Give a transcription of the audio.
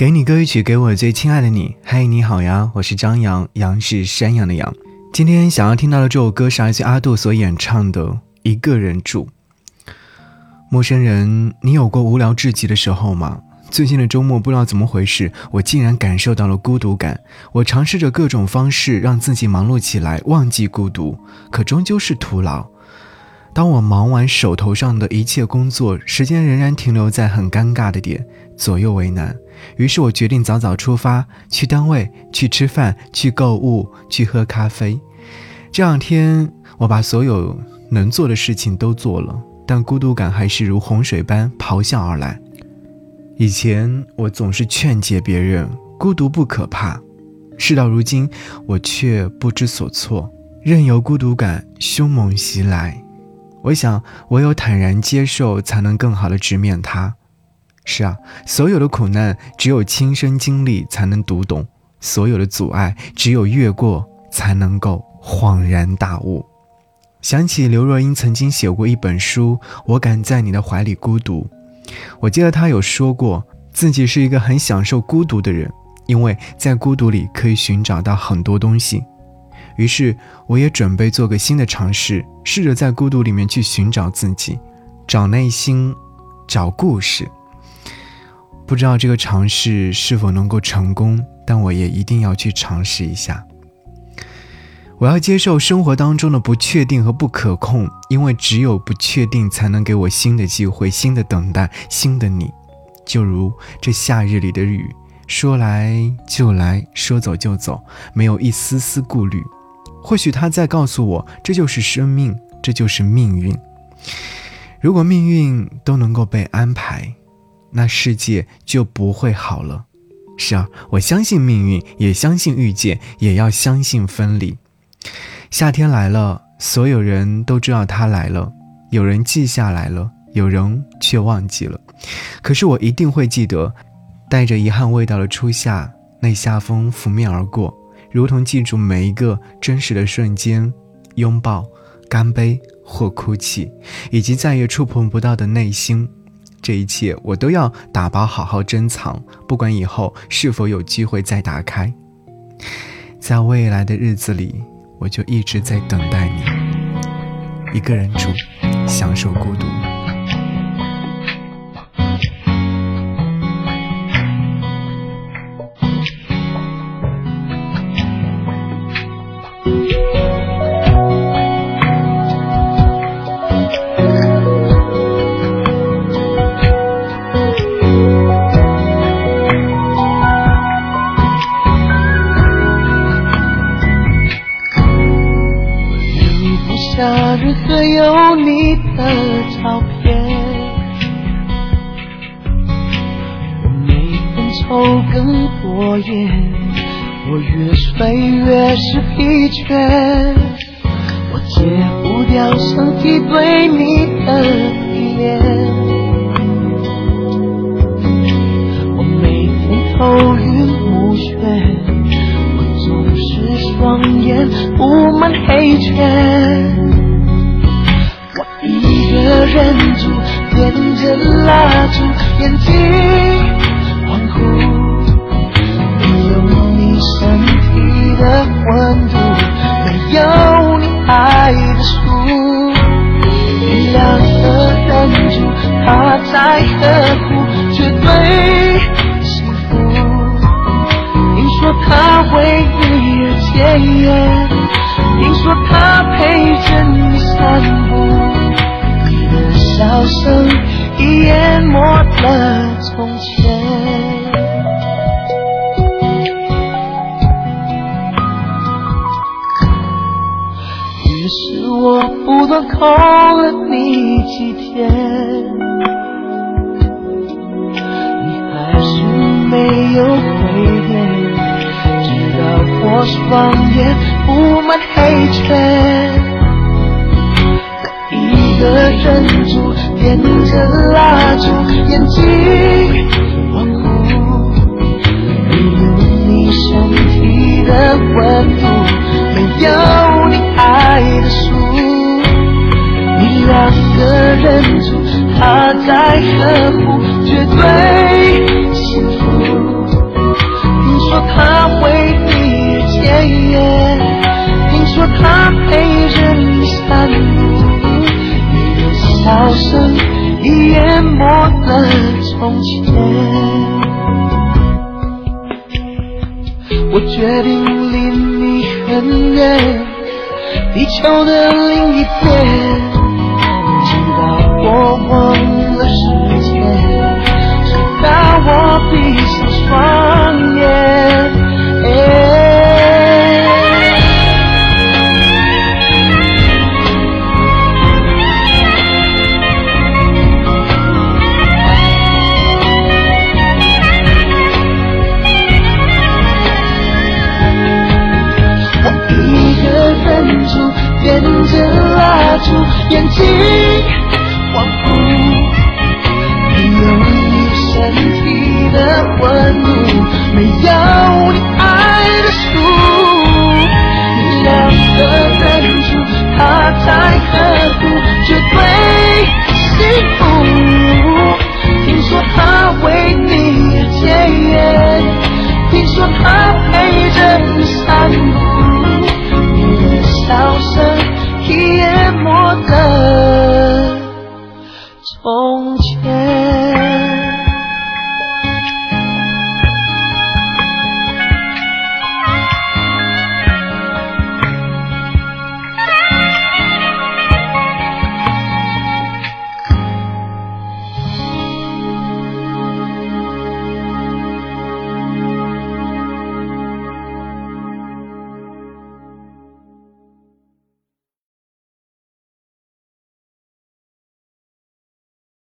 给你歌曲，给我最亲爱的你。嗨，你好呀，我是张扬，杨是山羊的羊。今天想要听到的这首歌是来自阿杜所演唱的《一个人住》。陌生人，你有过无聊至极的时候吗？最近的周末不知道怎么回事，我竟然感受到了孤独感。我尝试着各种方式让自己忙碌起来，忘记孤独，可终究是徒劳。当我忙完手头上的一切工作，时间仍然停留在很尴尬的点，左右为难。于是我决定早早出发，去单位，去吃饭，去购物，去喝咖啡。这两天，我把所有能做的事情都做了，但孤独感还是如洪水般咆哮而来。以前我总是劝诫别人孤独不可怕，事到如今，我却不知所措，任由孤独感凶猛袭来。我想，唯有坦然接受，才能更好的直面它。是啊，所有的苦难只有亲身经历才能读懂，所有的阻碍只有越过才能够恍然大悟。想起刘若英曾经写过一本书《我敢在你的怀里孤独》，我记得她有说过自己是一个很享受孤独的人，因为在孤独里可以寻找到很多东西。于是，我也准备做个新的尝试，试着在孤独里面去寻找自己，找内心，找故事。不知道这个尝试是否能够成功，但我也一定要去尝试一下。我要接受生活当中的不确定和不可控，因为只有不确定才能给我新的机会、新的等待、新的你。就如这夏日里的雨，说来就来，说走就走，没有一丝丝顾虑。或许他在告诉我，这就是生命，这就是命运。如果命运都能够被安排。那世界就不会好了。是啊，我相信命运，也相信遇见，也要相信分离。夏天来了，所有人都知道它来了，有人记下来了，有人却忘记了。可是我一定会记得，带着遗憾味道的初夏，那夏风拂面而过，如同记住每一个真实的瞬间，拥抱、干杯或哭泣，以及再也触碰不到的内心。这一切我都要打包好好珍藏，不管以后是否有机会再打开。在未来的日子里，我就一直在等待你，一个人住，享受孤独。任何有你的照片，我每天抽更多烟，我越睡越是疲倦，我戒不掉身体对你的依恋，我每天头晕目眩，我总是双眼布满黑圈。忍住，点着蜡烛，眼睛恍惚，没有你身体的温度，没有你爱的书，你两个忍住，他在呵护，绝对幸福。听说他为你而戒烟，是我不断扣了你几天，你还是没有回电，直到我双眼布满黑圈。一个人住，点着蜡烛，眼睛模糊，没有你身体的温度，忍住，他在呵护，绝对幸福。听说他为你戒烟，听说他陪着你散步，你的笑声已淹没了从前。我决定离你很远，地球的另一边。点着蜡烛，眼睛恍惚，没有你身体的温度，没有。